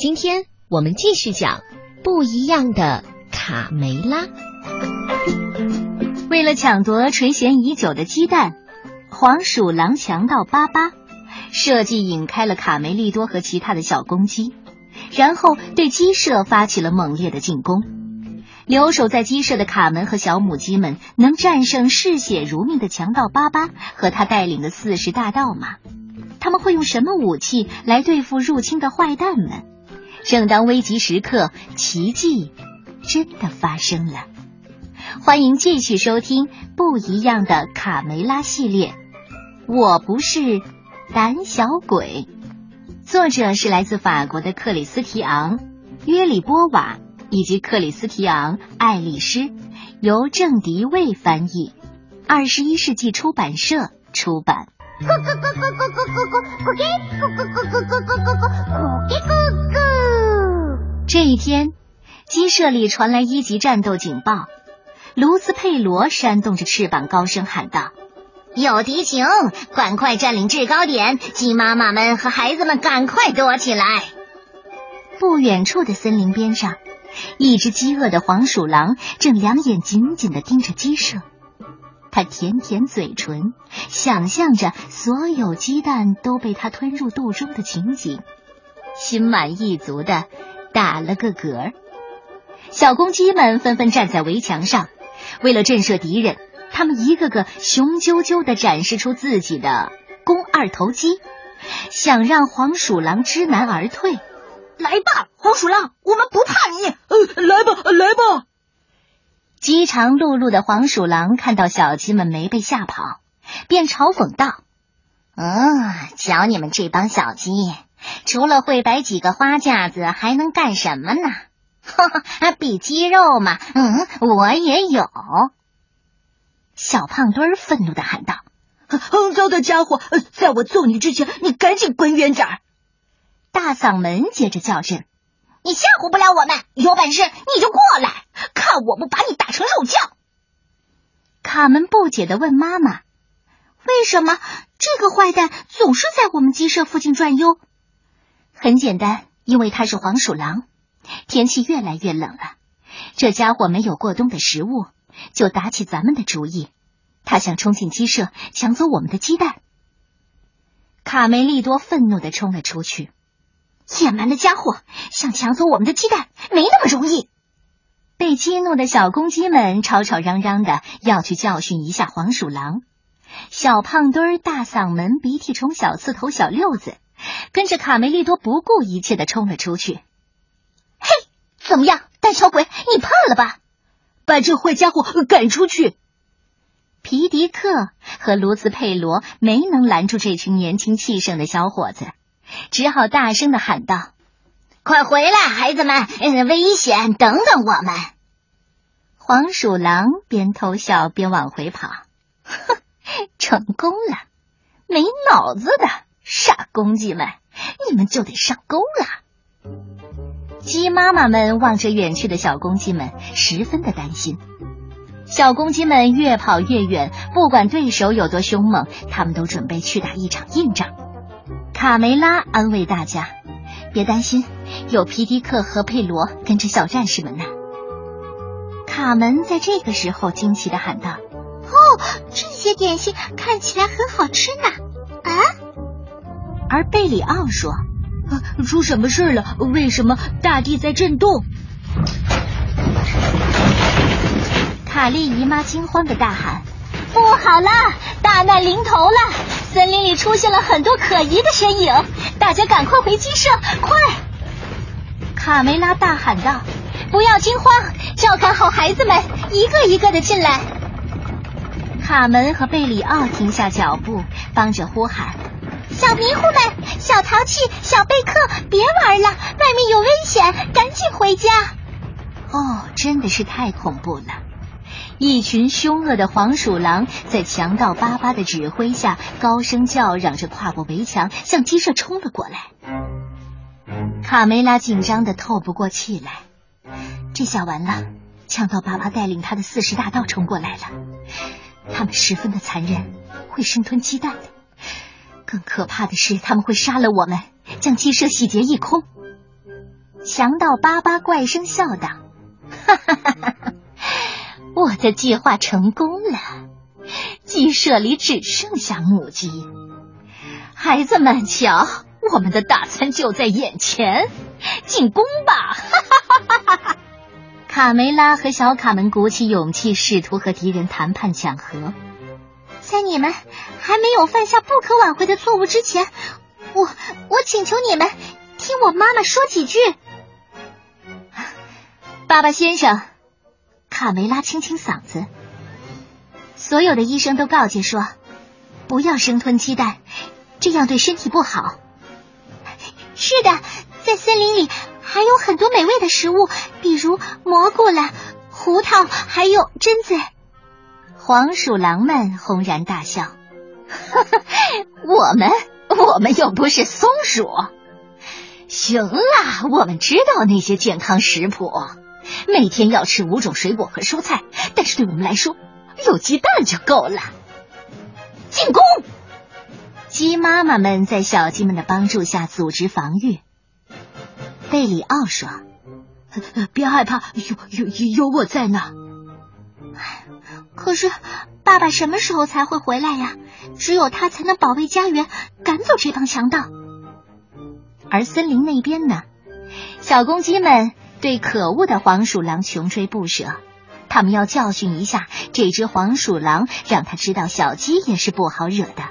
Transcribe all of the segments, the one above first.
今天我们继续讲不一样的卡梅拉。为了抢夺垂涎已久的鸡蛋，黄鼠狼强盗巴巴设计引开了卡梅利多和其他的小公鸡，然后对鸡舍发起了猛烈的进攻。留守在鸡舍的卡门和小母鸡们能战胜嗜血如命的强盗巴巴和他带领的四十大盗吗？他们会用什么武器来对付入侵的坏蛋们？正当危急时刻，奇迹真的发生了。欢迎继续收听《不一样的卡梅拉》系列。我不是胆小鬼。作者是来自法国的克里斯提昂·约里波瓦以及克里斯提昂·爱丽丝，由郑迪卫翻译，二十一世纪出版社出版。咕咕咕咕咕咕咕咕咕咕咕咕咕这一天，鸡舍里传来一级战斗警报。卢斯佩罗扇动着翅膀，高声喊道：“有敌情，赶快占领制高点！鸡妈妈们和孩子们，赶快躲起来！”不远处的森林边上，一只饥饿的黄鼠狼正两眼紧紧的盯着鸡舍。它舔舔嘴唇，想象着所有鸡蛋都被它吞入肚中的情景，心满意足的。打了个嗝，小公鸡们纷纷站在围墙上，为了震慑敌人，他们一个个雄赳赳地展示出自己的肱二头肌，想让黄鼠狼知难而退。来吧，黄鼠狼，我们不怕你。呃，来吧，来吧。饥肠辘辘的黄鼠狼看到小鸡们没被吓跑，便嘲讽道：“嗯，瞧你们这帮小鸡。”除了会摆几个花架子，还能干什么呢？哈哈，比肌肉嘛。嗯，我也有。小胖墩儿愤怒的喊道：“肮脏的家伙，在我揍你之前，你赶紧滚远点儿！”大嗓门接着叫阵：“你吓唬不了我们，有本事你就过来，看我不把你打成肉酱！”卡门不解的问妈妈：“为什么这个坏蛋总是在我们鸡舍附近转悠？”很简单，因为他是黄鼠狼。天气越来越冷了，这家伙没有过冬的食物，就打起咱们的主意。他想冲进鸡舍，抢走我们的鸡蛋。卡梅利多愤怒的冲了出去。野蛮的家伙，想抢走我们的鸡蛋，没那么容易。被激怒的小公鸡们吵吵嚷嚷的要去教训一下黄鼠狼。小胖墩儿大嗓门，鼻涕虫小刺头小六子。跟着卡梅利多不顾一切的冲了出去。嘿，怎么样，胆小鬼，你怕了吧？把这坏家伙赶出去！皮迪克和卢斯佩罗没能拦住这群年轻气盛的小伙子，只好大声的喊道：“快回来，孩子们，危险！等等我们！”黄鼠狼边偷笑边往回跑，哼，成功了，没脑子的！傻公鸡们，你们就得上钩了！鸡妈妈们望着远去的小公鸡们，十分的担心。小公鸡们越跑越远，不管对手有多凶猛，他们都准备去打一场硬仗。卡梅拉安慰大家：“别担心，有皮迪克和佩罗跟着小战士们呢。”卡门在这个时候惊奇的喊道：“哦，这些点心看起来很好吃呢！”啊？而贝里奥说：“出什么事了？为什么大地在震动？”卡莉姨妈惊慌的大喊：“不好了，大难临头了！森林里出现了很多可疑的身影，大家赶快回鸡舍，快！”卡梅拉大喊道：“不要惊慌，照看好孩子们，一个一个的进来。”卡门和贝里奥停下脚步，帮着呼喊。小迷糊们，小淘气，小贝克，别玩了，外面有危险，赶紧回家！哦，真的是太恐怖了！一群凶恶的黄鼠狼在强盗巴巴的指挥下，高声叫嚷着跨过围墙，向鸡舍冲了过来。卡梅拉紧张的透不过气来，这下完了！强盗巴巴带领他的四十大盗冲过来了，他们十分的残忍，会生吞鸡蛋的。更可怕的是，他们会杀了我们，将鸡舍洗劫一空。强盗巴巴怪声笑道：“哈哈哈哈哈！我的计划成功了，鸡舍里只剩下母鸡。孩子们，瞧，我们的大餐就在眼前，进攻吧！”哈哈哈哈哈！卡梅拉和小卡门鼓起勇气，试图和敌人谈判讲和。在你们还没有犯下不可挽回的错误之前，我我请求你们听我妈妈说几句。爸爸先生，卡梅拉清清嗓子。所有的医生都告诫说，不要生吞鸡蛋，这样对身体不好。是的，在森林里还有很多美味的食物，比如蘑菇了、胡桃，还有榛子。黄鼠狼们轰然大笑，我们我们又不是松鼠。行了，我们知道那些健康食谱，每天要吃五种水果和蔬菜，但是对我们来说，有鸡蛋就够了。进攻！鸡妈妈们在小鸡们的帮助下组织防御。贝里奥说：“别害怕，有有有我在呢。”可是，爸爸什么时候才会回来呀？只有他才能保卫家园，赶走这帮强盗。而森林那边呢？小公鸡们对可恶的黄鼠狼穷追不舍，他们要教训一下这只黄鼠狼，让他知道小鸡也是不好惹的。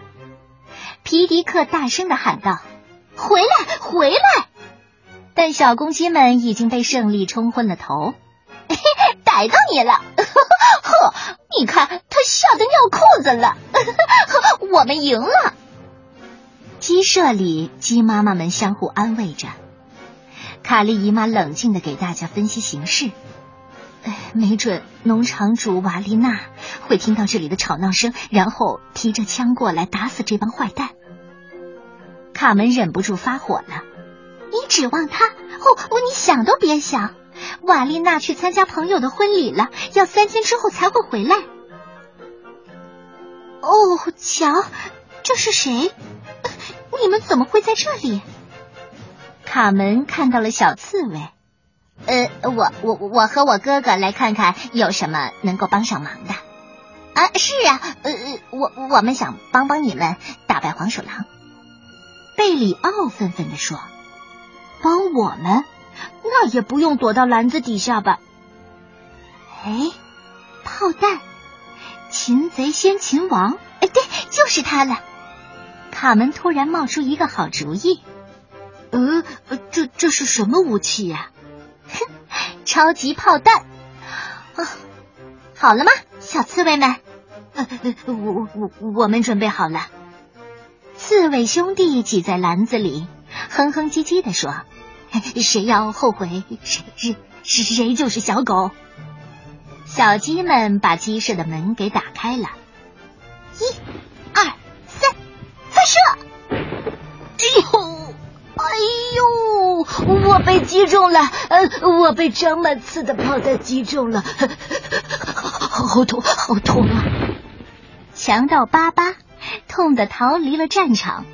皮迪克大声的喊道：“回来，回来！”但小公鸡们已经被胜利冲昏了头。逮到你了！呵，你看他吓得尿裤子了。我们赢了。鸡舍里，鸡妈妈们相互安慰着。卡莉姨妈冷静的给大家分析形势。哎，没准农场主瓦丽娜会听到这里的吵闹声，然后提着枪过来打死这帮坏蛋。卡门忍不住发火了：“你指望他？哦，你想都别想！”瓦丽娜去参加朋友的婚礼了，要三天之后才会回来。哦，瞧，这是谁？你们怎么会在这里？卡门看到了小刺猬。呃，我我我和我哥哥来看看有什么能够帮上忙的。啊，是啊，呃，我我们想帮帮你们打败黄鼠狼。贝里奥愤愤地说：“帮我们？”那也不用躲到篮子底下吧？哎，炮弹！擒贼先擒王！哎，对，就是他了。卡门突然冒出一个好主意。呃，这这是什么武器呀？哼，超级炮弹！啊，好了吗，小刺猬们？呃，我我我们准备好了。刺猬兄弟挤在篮子里，哼哼唧唧的说。谁要后悔，谁是谁就是小狗。小鸡们把鸡舍的门给打开了，一、二、三，发射！哎呦，哎呦，我被击中了！呃，我被长满刺的炮弹击中了，好痛，好痛啊！强盗巴巴痛得逃离了战场，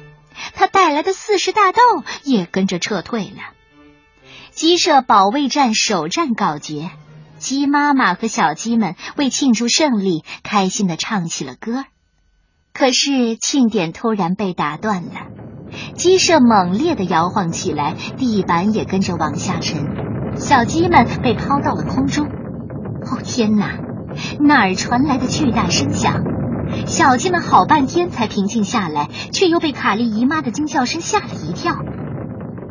他带来的四十大豆也跟着撤退了。鸡舍保卫战首战告捷，鸡妈妈和小鸡们为庆祝胜利，开心的唱起了歌。可是庆典突然被打断了，鸡舍猛烈的摇晃起来，地板也跟着往下沉，小鸡们被抛到了空中。哦天哪！那儿传来的巨大声响，小鸡们好半天才平静下来，却又被卡莉姨妈的惊叫声吓了一跳。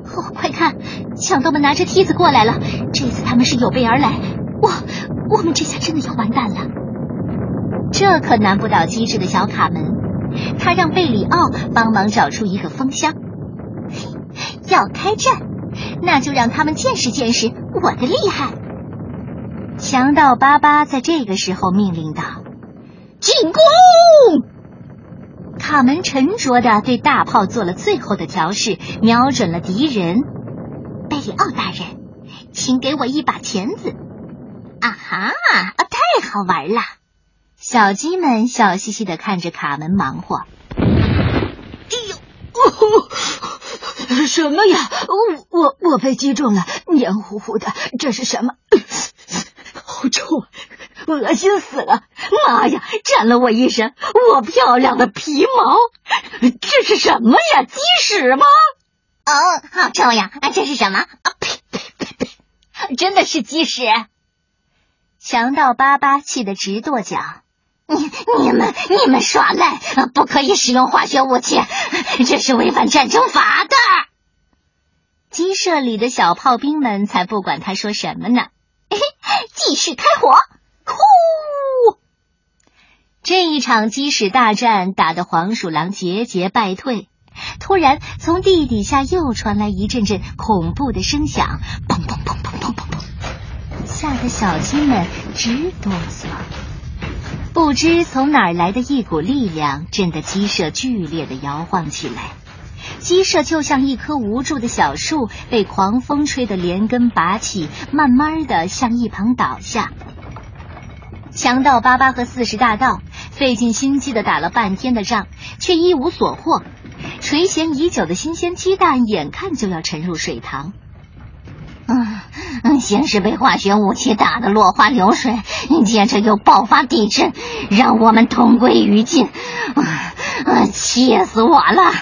哦，快看，强盗们拿着梯子过来了！这次他们是有备而来。哇，我们这下真的要完蛋了！这可难不倒机智的小卡门，他让贝里奥帮忙找出一个风箱。要开战，那就让他们见识见识我的厉害！强盗巴巴在这个时候命令道：“进攻！”卡门沉着的对大炮做了最后的调试，瞄准了敌人。贝里奥大人，请给我一把钳子。啊哈，太好玩了！小鸡们笑嘻嘻的看着卡门忙活。哎呦，哦什么呀？我我我被击中了，黏糊糊的，这是什么？好臭，恶心死了！妈呀，沾了我一身我漂亮的皮毛，这是什么呀？鸡屎吗？哦，好臭呀！啊这是什么？啊呸呸呸呸！真的是鸡屎！强盗巴巴气得直跺脚。你你们你们耍赖，不可以使用化学武器，这是违反战争法的。鸡舍里的小炮兵们才不管他说什么呢，继续开火！这一场鸡屎大战打得黄鼠狼节节败退。突然，从地底下又传来一阵阵恐怖的声响，砰砰砰砰砰砰砰，吓得小鸡们直哆嗦。不知从哪儿来的一股力量，震得鸡舍剧烈的摇晃起来。鸡舍就像一棵无助的小树，被狂风吹得连根拔起，慢慢的向一旁倒下。强盗巴巴和四十大盗费尽心机的打了半天的仗，却一无所获。垂涎已久的新鲜鸡蛋，眼看就要沉入水塘。嗯，先是被化学武器打得落花流水，接着又爆发地震，让我们同归于尽，啊，气死我了！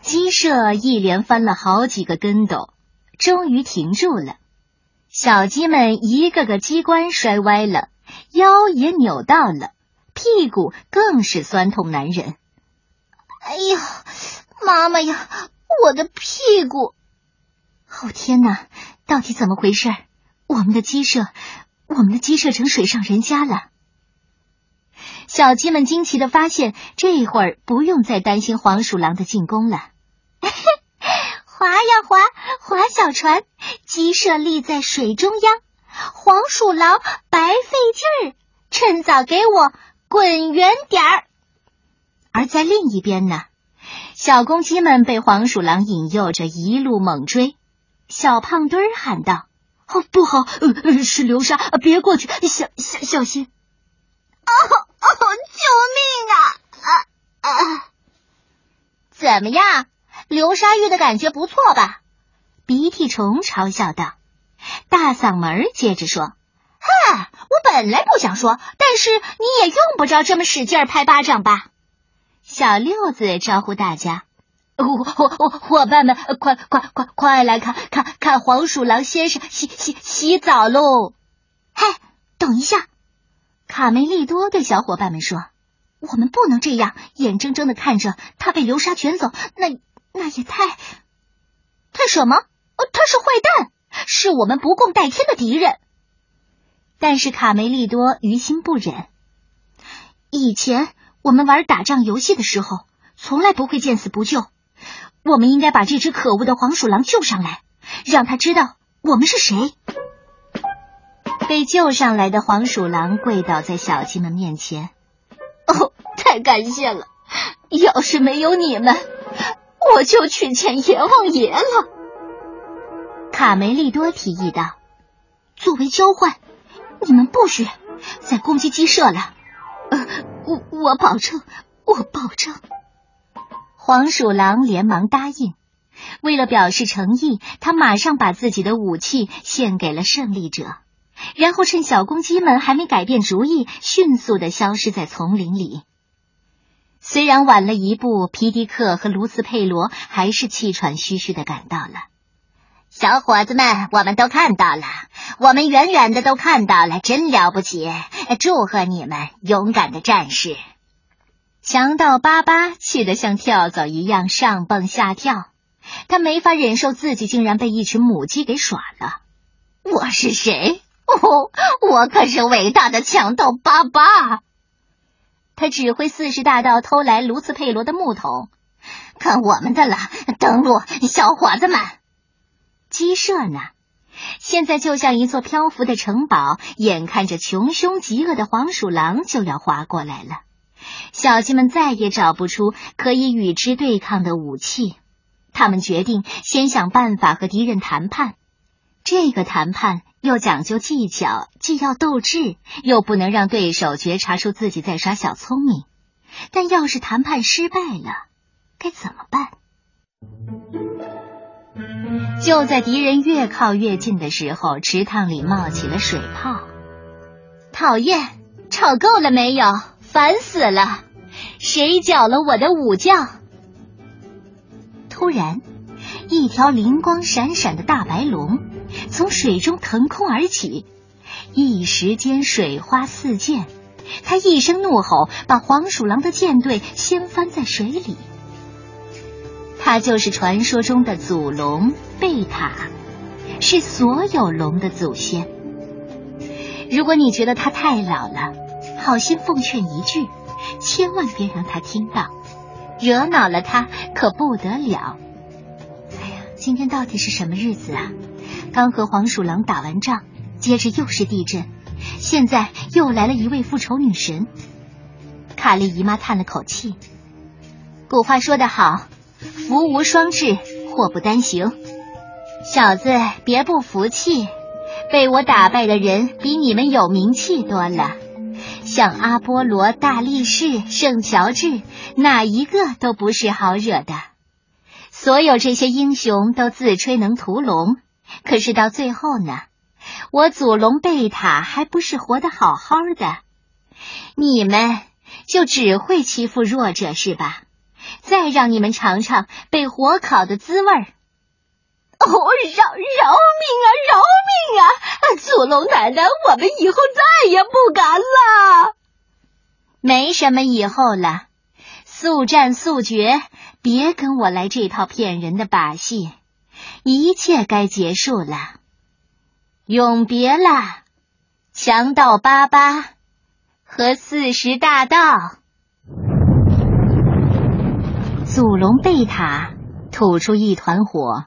鸡舍一连翻了好几个跟斗，终于停住了。小鸡们一个个鸡冠摔歪了，腰也扭到了，屁股更是酸痛难忍。哎呦，妈妈呀，我的屁股！哦天哪，到底怎么回事？我们的鸡舍，我们的鸡舍成水上人家了。小鸡们惊奇的发现，这会儿不用再担心黄鼠狼的进攻了。划呀划，划小船，鸡舍立在水中央，黄鼠狼白费劲儿，趁早给我滚远点儿。而在另一边呢，小公鸡们被黄鼠狼引诱着一路猛追。小胖墩儿喊道：“哦，不好，呃，是流沙，别过去，小小小心！”哦哦，救命啊！啊啊！怎么样，流沙浴的感觉不错吧？鼻涕虫嘲笑道。大嗓门接着说：“哈，我本来不想说，但是你也用不着这么使劲拍巴掌吧？”小六子招呼大家。伙伙伙伙伴们，快快快快来看看看黄鼠狼先生洗洗洗澡喽！嘿，等一下，卡梅利多对小伙伴们说：“我们不能这样眼睁睁的看着他被流沙卷走，那那也太……太什么？他是坏蛋，是我们不共戴天的敌人。”但是卡梅利多于心不忍。以前我们玩打仗游戏的时候，从来不会见死不救。我们应该把这只可恶的黄鼠狼救上来，让他知道我们是谁。被救上来的黄鼠狼跪倒在小鸡们面前。哦，太感谢了！要是没有你们，我就去见阎王爷了。卡梅利多提议道：“作为交换，你们不许再攻击鸡舍了。”呃，我我保证，我保证。黄鼠狼连忙答应，为了表示诚意，他马上把自己的武器献给了胜利者，然后趁小公鸡们还没改变主意，迅速的消失在丛林里。虽然晚了一步，皮迪克和卢斯佩罗还是气喘吁吁的赶到了。小伙子们，我们都看到了，我们远远的都看到了，真了不起！祝贺你们，勇敢的战士！强盗巴巴气得像跳蚤一样上蹦下跳，他没法忍受自己竟然被一群母鸡给耍了。我是谁？哦，我可是伟大的强盗巴巴。他指挥四十大盗偷来卢斯佩罗的木桶，看我们的了！登陆，小伙子们！鸡舍呢？现在就像一座漂浮的城堡，眼看着穷凶极恶的黄鼠狼就要划过来了。小鸡们再也找不出可以与之对抗的武器，他们决定先想办法和敌人谈判。这个谈判又讲究技巧，既要斗智，又不能让对手觉察出自己在耍小聪明。但要是谈判失败了，该怎么办？就在敌人越靠越近的时候，池塘里冒起了水泡。讨厌，吵够了没有？烦死了！谁搅了我的午觉？突然，一条灵光闪闪的大白龙从水中腾空而起，一时间水花四溅。他一声怒吼，把黄鼠狼的舰队掀翻在水里。他就是传说中的祖龙贝塔，是所有龙的祖先。如果你觉得他太老了，好心奉劝一句，千万别让他听到，惹恼了他可不得了。哎呀，今天到底是什么日子啊？刚和黄鼠狼打完仗，接着又是地震，现在又来了一位复仇女神。卡莉姨妈叹了口气：“古话说得好。”福无双至，祸不单行。小子，别不服气，被我打败的人比你们有名气多了，像阿波罗、大力士、圣乔治，哪一个都不是好惹的。所有这些英雄都自吹能屠龙，可是到最后呢，我祖龙贝塔还不是活得好好的？你们就只会欺负弱者是吧？再让你们尝尝被火烤的滋味儿！哦，饶饶命啊，饶命啊！祖龙奶奶，我们以后再也不敢了。没什么以后了，速战速决，别跟我来这套骗人的把戏。一切该结束了，永别了，强盗巴巴和四十大盗。祖龙贝塔吐出一团火，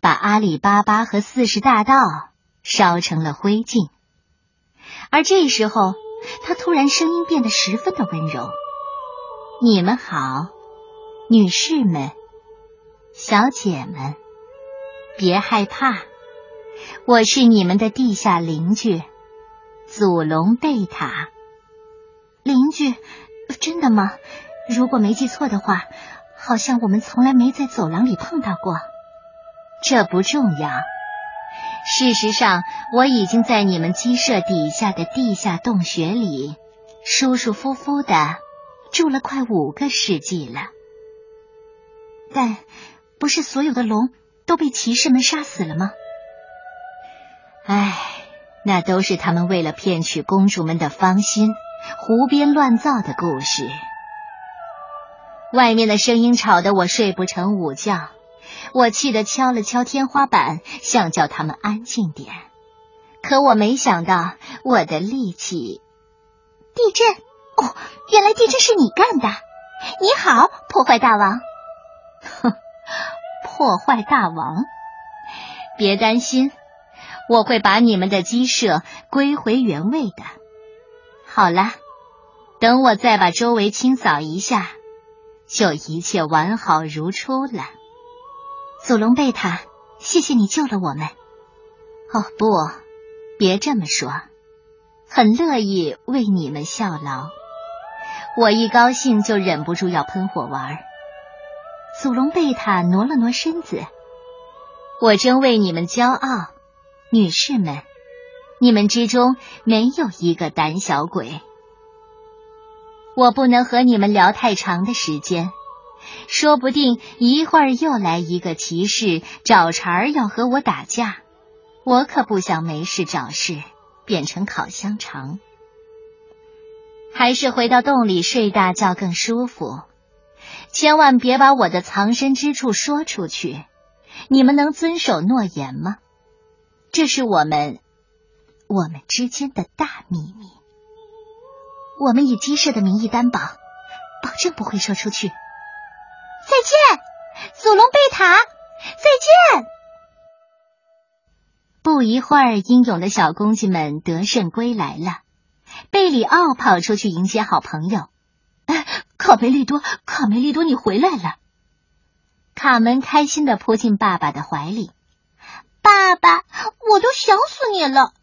把阿里巴巴和四十大盗烧成了灰烬。而这时候，他突然声音变得十分的温柔：“你们好，女士们、小姐们，别害怕，我是你们的地下邻居，祖龙贝塔。邻居，真的吗？”如果没记错的话，好像我们从来没在走廊里碰到过。这不重要。事实上，我已经在你们鸡舍底下的地下洞穴里舒舒服服的住了快五个世纪了。但不是所有的龙都被骑士们杀死了吗？唉，那都是他们为了骗取公主们的芳心胡编乱造的故事。外面的声音吵得我睡不成午觉，我气得敲了敲天花板，想叫他们安静点。可我没想到，我的力气……地震！哦，原来地震是你干的！你好，破坏大王！哼，破坏大王！别担心，我会把你们的鸡舍归回原位的。好了，等我再把周围清扫一下。就一切完好如初了。祖龙贝塔，谢谢你救了我们。哦，不，别这么说，很乐意为你们效劳。我一高兴就忍不住要喷火玩。祖龙贝塔挪了挪身子，我真为你们骄傲，女士们，你们之中没有一个胆小鬼。我不能和你们聊太长的时间，说不定一会儿又来一个骑士找茬儿要和我打架，我可不想没事找事变成烤香肠。还是回到洞里睡大觉更舒服。千万别把我的藏身之处说出去，你们能遵守诺言吗？这是我们我们之间的大秘密。我们以鸡舍的名义担保，保证不会说出去。再见，祖龙贝塔！再见。不一会儿，英勇的小公鸡们得胜归来了。贝里奥跑出去迎接好朋友。卡梅利多，卡梅利多，你回来了！卡门开心的扑进爸爸的怀里。爸爸，我都想死你了。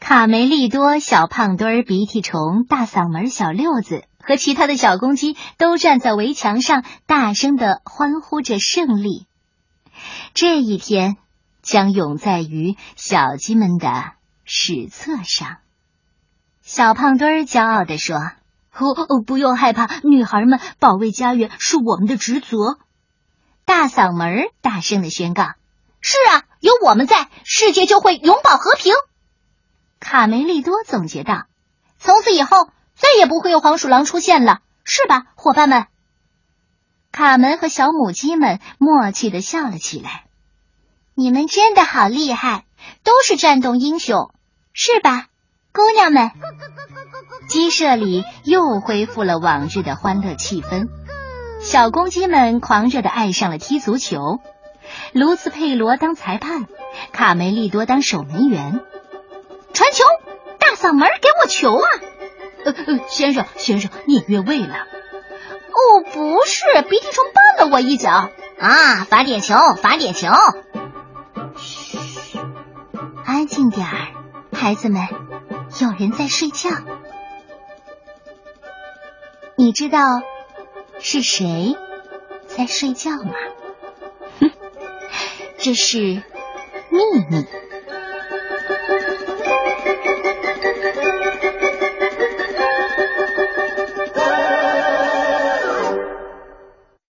卡梅利多、小胖墩、鼻涕虫、大嗓门小六子和其他的小公鸡都站在围墙上，大声的欢呼着胜利。这一天将永在于小鸡们的史册上。小胖墩骄傲地说：“哦，不用害怕，女孩们保卫家园是我们的职责。”大嗓门大声的宣告：“是啊，有我们在，世界就会永保和平。”卡梅利多总结道：“从此以后，再也不会有黄鼠狼出现了，是吧，伙伴们？”卡门和小母鸡们默契的笑了起来。你们真的好厉害，都是战斗英雄，是吧？姑娘们，鸡舍里又恢复了往日的欢乐气氛。小公鸡们狂热的爱上了踢足球，卢斯佩罗当裁判，卡梅利多当守门员。传球，大嗓门给我球啊！呃呃，先生先生，你越位了。哦，不是，鼻涕虫绊了我一脚啊！罚点球，罚点球。嘘，安静点儿，孩子们。有人在睡觉，你知道是谁在睡觉吗？哼，这是秘密。